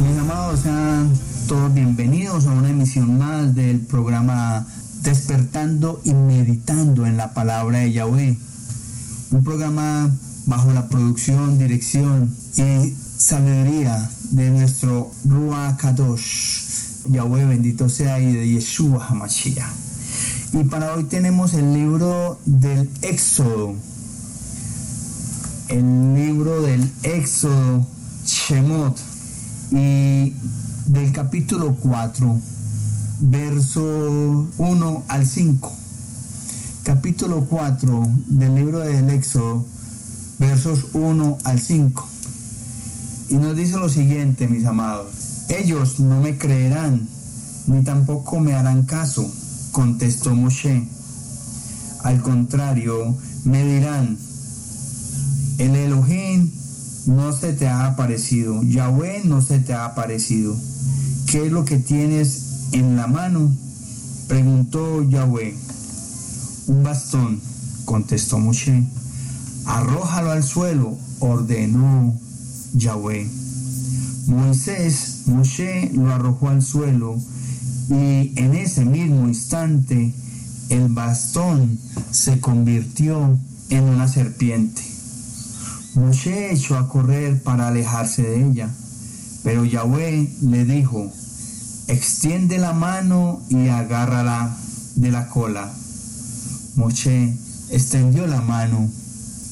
Mis amados, sean todos bienvenidos a una emisión más del programa Despertando y Meditando en la Palabra de Yahweh. Un programa bajo la producción, dirección y sabiduría de nuestro Ruach Kadosh. Yahweh bendito sea y de Yeshua Hamashiach. Y para hoy tenemos el libro del Éxodo. El libro del Éxodo Shemot y del capítulo 4, verso 1 al 5. Capítulo 4 del libro del Éxodo, versos 1 al 5. Y nos dice lo siguiente, mis amados. Ellos no me creerán, ni tampoco me harán caso, contestó Moshe. Al contrario, me dirán, el Elohim no se te ha aparecido, Yahweh no se te ha aparecido. ¿Qué es lo que tienes en la mano? Preguntó Yahweh. Un bastón, contestó Moshe. Arrójalo al suelo, ordenó Yahweh. Moisés, Moshe lo arrojó al suelo y en ese mismo instante el bastón se convirtió en una serpiente. Moshe echó a correr para alejarse de ella, pero Yahweh le dijo, extiende la mano y agárrala de la cola. Moshe extendió la mano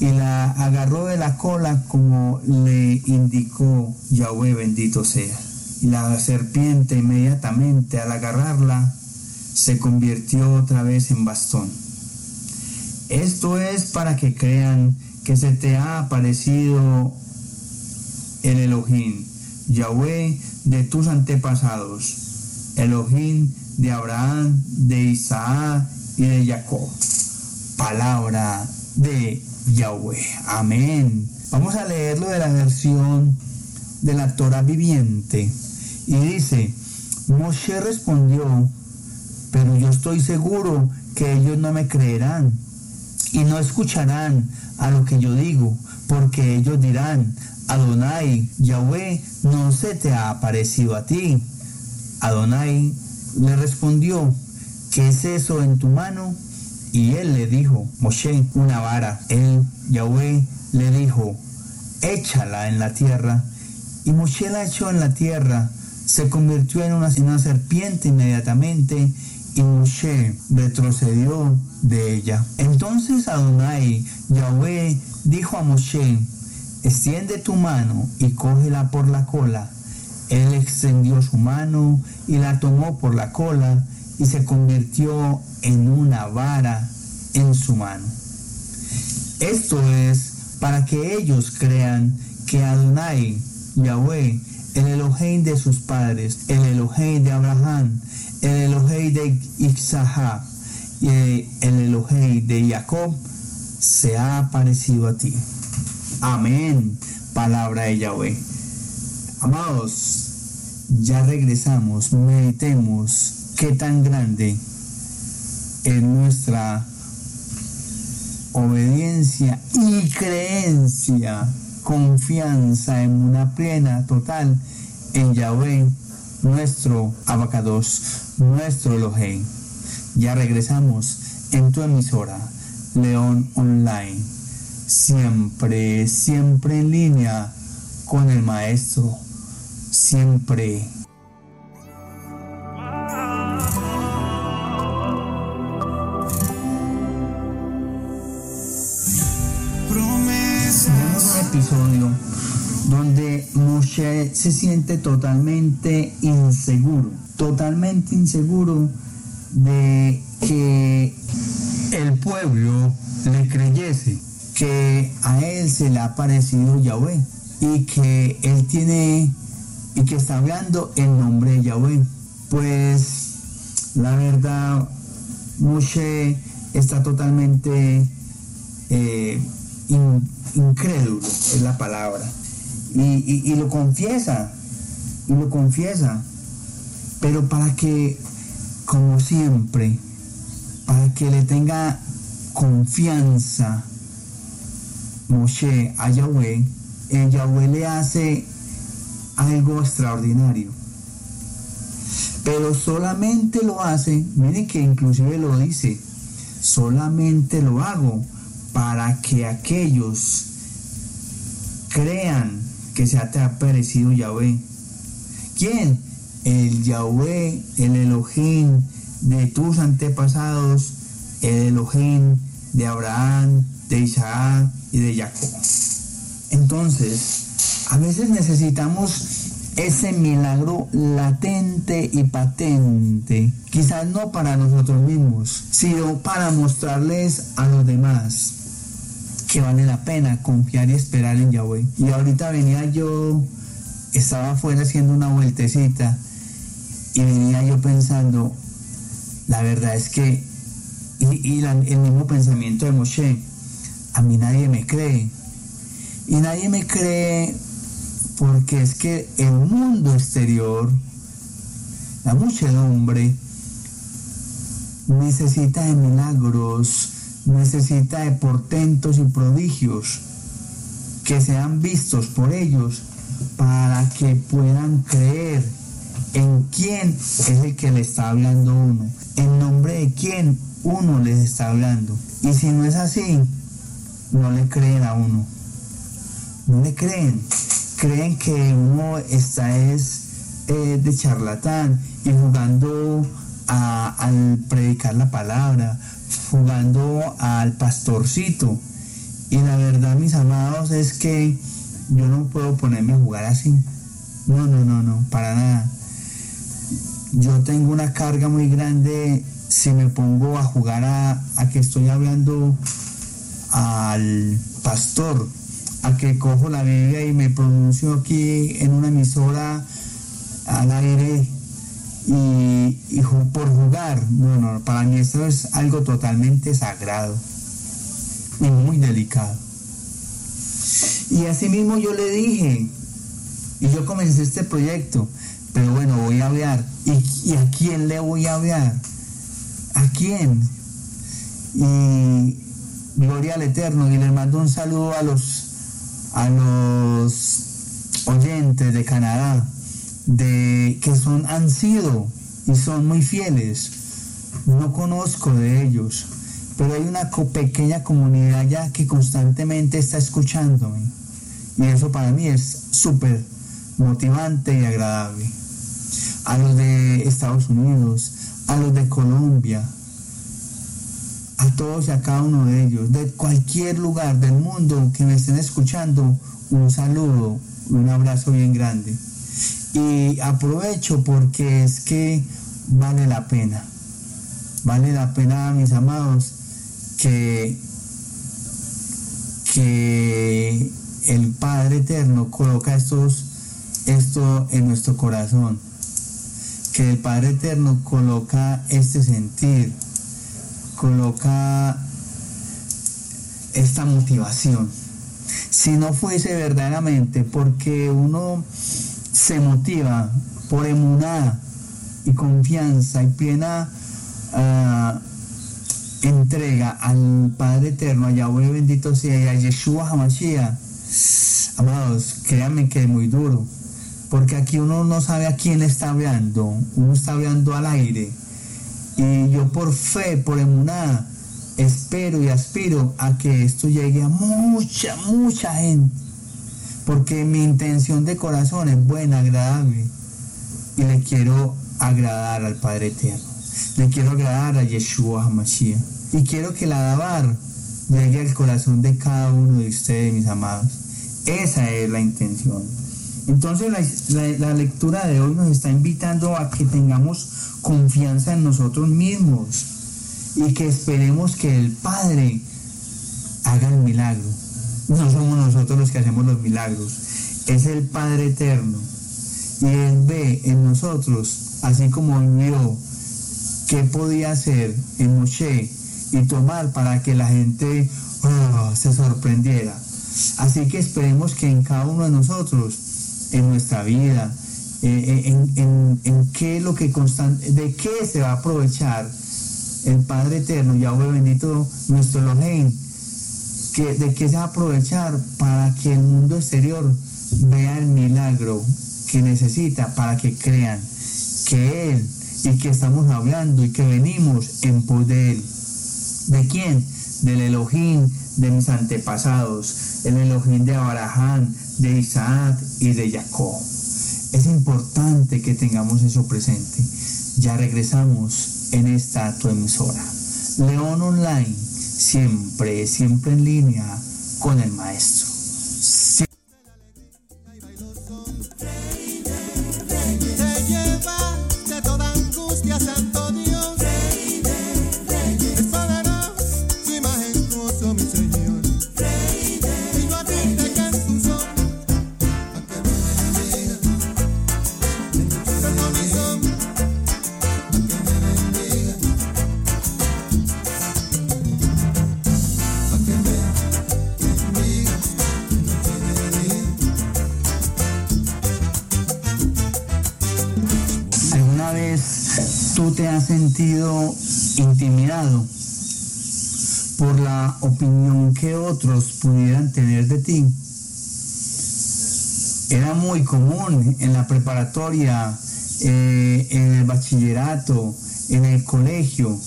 y la agarró de la cola como le indicó Yahweh bendito sea. Y la serpiente inmediatamente al agarrarla se convirtió otra vez en bastón. Esto es para que crean que se te ha aparecido el Elohim, Yahweh de tus antepasados, Elohim de Abraham, de Isaac y de Jacob. Palabra de Yahweh. Amén. Vamos a leerlo de la versión de la Torah viviente. Y dice, Moshe respondió, pero yo estoy seguro que ellos no me creerán y no escucharán a lo que yo digo, porque ellos dirán, Adonai, Yahweh, no se te ha aparecido a ti. Adonai le respondió, ¿qué es eso en tu mano? Y él le dijo, Moshe, una vara. Él, Yahweh, le dijo, échala en la tierra. Y Moshe la echó en la tierra, se convirtió en una, en una serpiente inmediatamente y Moshe retrocedió de ella. Entonces Adonai, Yahweh, dijo a Moshe, extiende tu mano y cógela por la cola. Él extendió su mano y la tomó por la cola y se convirtió en una vara en su mano. Esto es para que ellos crean que Adonai, Yahweh, el Elohim de sus padres, el Elohim de Abraham, el Elohim de Isaac y el Elohim de Jacob se ha aparecido a ti. Amén. Palabra de Yahweh. Amados, ya regresamos, meditemos qué tan grande es nuestra obediencia y creencia, confianza en una plena, total en Yahweh, nuestro abacados, nuestro Elohim. Ya regresamos en tu emisora, León Online. Siempre, siempre en línea con el Maestro. Siempre. Donde Moshe se siente totalmente inseguro, totalmente inseguro de que el pueblo le creyese que a él se le ha parecido Yahweh y que él tiene y que está hablando en nombre de Yahweh. Pues la verdad, Moshe está totalmente eh, in- incrédulo, es la palabra. Y, lo confiesa, y lo confiesa. Pero para que, como siempre, para que le tenga confianza Moshe a Yahweh, el Yahweh le hace algo extraordinario. Pero solamente lo hace, miren que inclusive lo dice, solamente lo hago para que aquellos crean que se te ha parecido Yahweh. ¿Quién? El Yahweh, el Elohim de tus antepasados, el Elohim de Abraham, de Isaac y de Jacob. Entonces, a veces necesitamos ese milagro latente y patente, quizás no para nosotros mismos, sino para mostrarles a los demás que vale la pena confiar y esperar en Yahweh. Y ahorita venía yo, estaba afuera haciendo una vueltecita y venía yo pensando, la verdad es que, y, el mismo pensamiento de Moshe, a mí nadie me cree. Y nadie me cree porque es que el mundo exterior, la muchedumbre, necesita de milagros, necesita de portentos y prodigios que sean vistos por ellos para que puedan creer en quién es el que le está hablando uno, en nombre de quién uno les está hablando. Y si no es así, no le creen a uno. No le creen. Creen que uno está es eh, de charlatán y jugando al predicar la palabra, jugando al pastorcito. Y la verdad, mis amados, es que yo no puedo ponerme a jugar así. No, no, no, no, para nada. Yo tengo una carga muy grande si me pongo a jugar a, a que estoy hablando al pastor, a que cojo la Biblia y me pronuncio aquí en una emisora al aire y, por jugar. No, para mí esto es algo totalmente sagrado y muy delicado. Y así mismo yo le dije, y yo comencé este proyecto, pero bueno, voy a hablar. ¿Y, a quién le voy a hablar? ¿A quién? Y gloria al Eterno, y les mando un saludo a los, a los oyentes de Canadá de que son, han sido y son muy fieles. No conozco de ellos, pero hay una pequeña comunidad ya que constantemente está escuchándome. Y eso para mí es súper motivante y agradable. A los de Estados Unidos, a los de Colombia, a todos y a cada uno de ellos, de cualquier lugar del mundo que me estén escuchando, un saludo, un abrazo bien grande. Y aprovecho porque es que vale la pena. Vale la pena, mis amados, que, que el Padre Eterno coloca estos, esto en nuestro corazón. Que el Padre Eterno coloca este sentir, coloca esta motivación. Si no fuese verdaderamente porque uno se motiva por emuná y confianza y plena ah, entrega al Padre Eterno, a Yahweh bendito sea, y a Yeshua Hamashiach, amados, créanme que es muy duro, porque aquí uno no sabe a quién está hablando, uno está hablando al aire, y yo por fe, por emuná, espero y aspiro a que esto llegue a mucha, mucha gente porque mi intención de corazón es buena, agradable, y le quiero agradar al Padre Eterno, le quiero agradar a Yeshua HaMashiach, y quiero que la Dabar llegue al corazón de cada uno de ustedes, mis amados. Esa es la intención. Entonces la, lectura de hoy nos está invitando a que tengamos confianza en nosotros mismos y que esperemos que el Padre haga el milagro no somos nosotros los que hacemos los milagros, es el Padre Eterno. Y Él ve en nosotros, así como vio qué podía hacer en Moshe y tomar para que la gente oh, se sorprendiera. Así que esperemos que en cada uno de nosotros, en nuestra vida, eh, eh, en, qué lo que constante, de qué se va a aprovechar el Padre Eterno, Yahweh bendito nuestro Elohim, de qué se va a aprovechar para que el mundo exterior vea el milagro que necesita para que crean que Él y que estamos hablando y que venimos en pos de Él. ¿De quién? Del Elohim de mis antepasados, el Elohim de Abraham, de Isaac y de Jacob. Es importante que tengamos eso presente. Ya regresamos en esta tu emisora. León Online, siempre, siempre en línea con el maestro. Te has sentido intimidado por la opinión que otros pudieran tener de ti? Era muy común en la preparatoria, eh, en el bachillerato, en el colegio,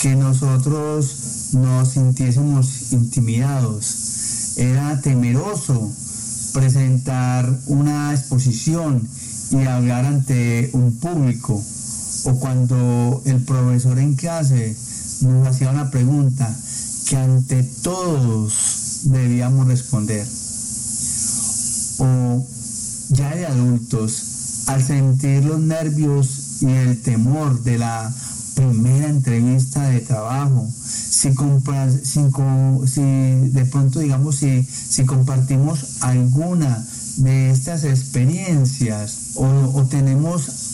que nosotros nos sintiésemos intimidados. Era temeroso presentar una exposición y hablar ante un público o cuando el profesor en clase nos hacía una pregunta que ante todos debíamos responder. O ya de adultos, al sentir los nervios y el temor de la primera entrevista de trabajo, si, si de pronto digamos si, si compartimos alguna de estas experiencias o, o tenemos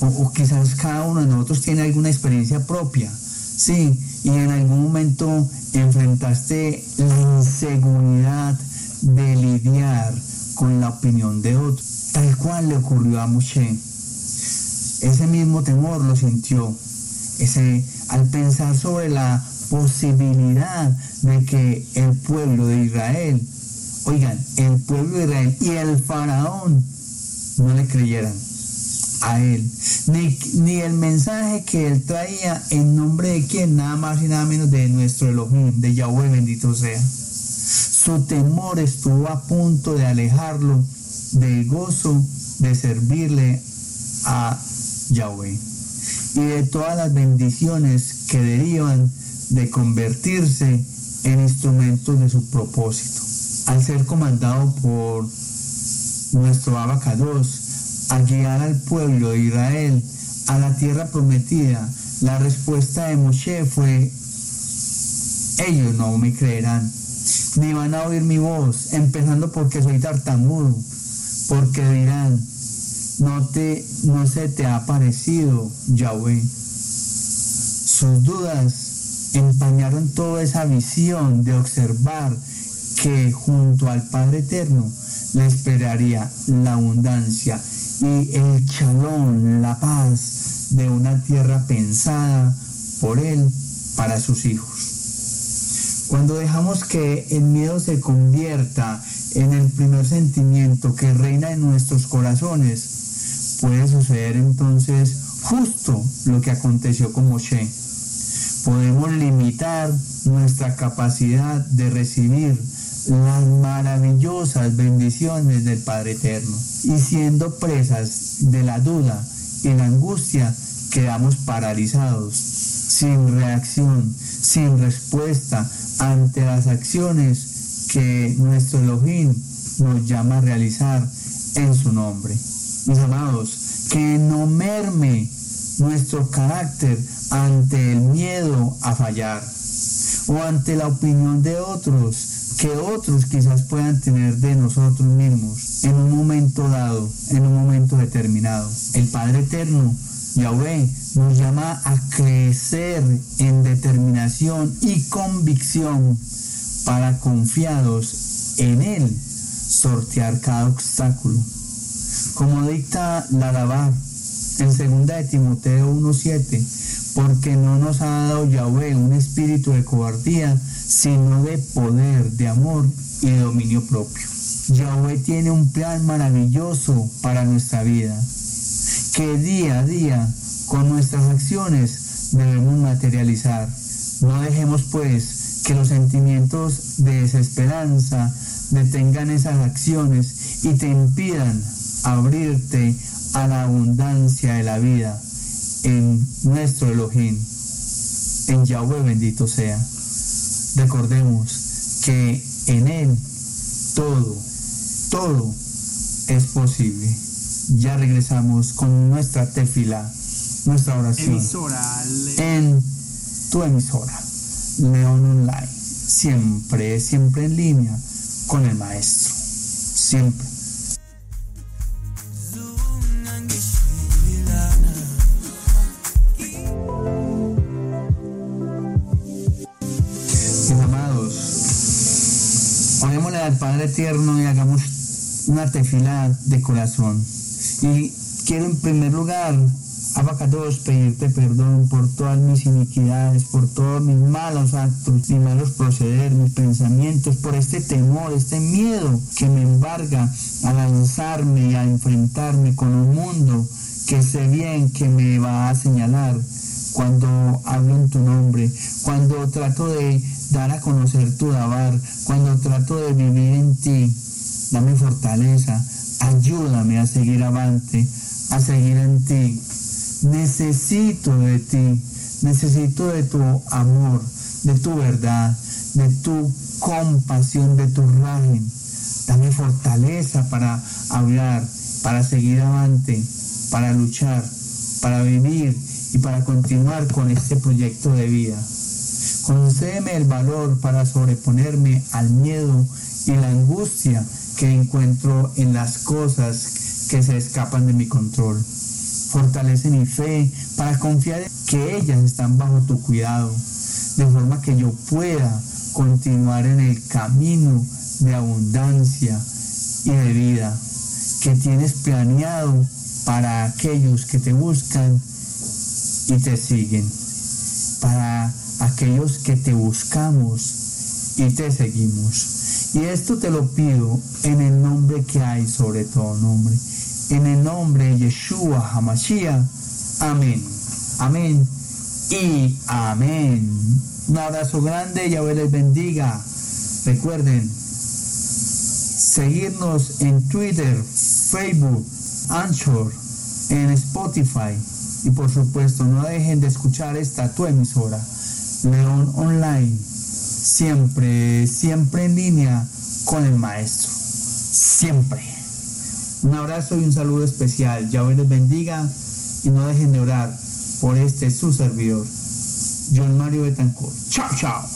o, quizás cada uno de nosotros tiene alguna experiencia propia, sí, y en algún momento enfrentaste la inseguridad de lidiar con la opinión de otro, tal cual le ocurrió a Moshe. Ese mismo temor lo sintió, ese, al pensar sobre la posibilidad de que el pueblo de Israel, oigan, el pueblo de Israel y el faraón no le creyeran a él, ni, el mensaje que él traía en nombre de quien, nada más y nada menos de nuestro Elohim, de Yahweh bendito sea. Su temor estuvo a punto de alejarlo del gozo de servirle a Yahweh y de todas las bendiciones que derivan de convertirse en instrumentos de su propósito. Al ser comandado por nuestro Abacados, a guiar al pueblo de Israel a la tierra prometida, la respuesta de Moshe fue, ellos no me creerán, ni van a oír mi voz, empezando porque soy tartamudo, porque dirán, no, te, no se te ha parecido Yahweh. Sus dudas empañaron toda esa visión de observar que junto al Padre Eterno le esperaría la abundancia y el chalón, la paz de una tierra pensada por Él para sus hijos. Cuando dejamos que el miedo se convierta en el primer sentimiento que reina en nuestros corazones, puede suceder entonces justo lo que aconteció con Moshe. Podemos limitar nuestra capacidad de recibir las maravillosas bendiciones del Padre Eterno. Y siendo presas de la duda y la angustia, quedamos paralizados, sin reacción, sin respuesta ante las acciones que nuestro Elohim nos llama a realizar en su nombre. Mis amados, que no merme nuestro carácter ante el miedo a fallar o ante la opinión de otros que otros quizás puedan tener de nosotros mismos en un momento dado, en un momento determinado. El Padre Eterno, Yahweh, nos llama a crecer en determinación y convicción para confiados en Él sortear cada obstáculo. Como dicta la en 2 de Timoteo 1.7, porque no nos ha dado Yahweh un espíritu de cobardía, sino de poder, de amor y de dominio propio. Yahweh tiene un plan maravilloso para nuestra vida, que día a día con nuestras acciones debemos materializar. No dejemos pues que los sentimientos de desesperanza detengan esas acciones y te impidan abrirte a la abundancia de la vida en nuestro Elohim, en Yahweh bendito sea. Recordemos que en Él todo, todo es posible. Ya regresamos con nuestra tefila, nuestra oración en tu emisora, León Online. Siempre, siempre en línea con el Maestro. Siempre. Eterno y hagamos una tefila de corazón. Y quiero en primer lugar, Abacados, pedirte perdón por todas mis iniquidades, por todos mis malos actos, mis malos proceder, mis pensamientos, por este temor, este miedo que me embarga a lanzarme y a enfrentarme con un mundo que sé bien que me va a señalar cuando hablo en tu nombre, cuando trato de dar a conocer tu dabar, cuando trato de vivir en ti, dame fortaleza, ayúdame a seguir avante, a seguir en ti. Necesito de ti, necesito de tu amor, de tu verdad, de tu compasión, de tu régimen. Dame fortaleza para hablar, para seguir avante, para luchar, para vivir y para continuar con este proyecto de vida. Concédeme el valor para sobreponerme al miedo y la angustia que encuentro en las cosas que se escapan de mi control. Fortalece mi fe para confiar en que ellas están bajo tu cuidado, de forma que yo pueda continuar en el camino de abundancia y de vida que tienes planeado para aquellos que te buscan y te siguen, para aquellos que te buscamos y te seguimos. Y esto te lo pido en el nombre que hay sobre todo nombre, en el nombre de Yeshua Hamashiach. Amén. Amén. Y amén. Un abrazo grande, Yahweh les bendiga. Recuerden seguirnos en Twitter, Facebook, Anchor, en Spotify. Y por supuesto, no dejen de escuchar esta tu emisora León Online, siempre, siempre en línea con el maestro, siempre. Un abrazo y un saludo especial, Yahweh les bendiga y no dejen de orar por este su servidor, John Mario Betancourt. Chao, chao.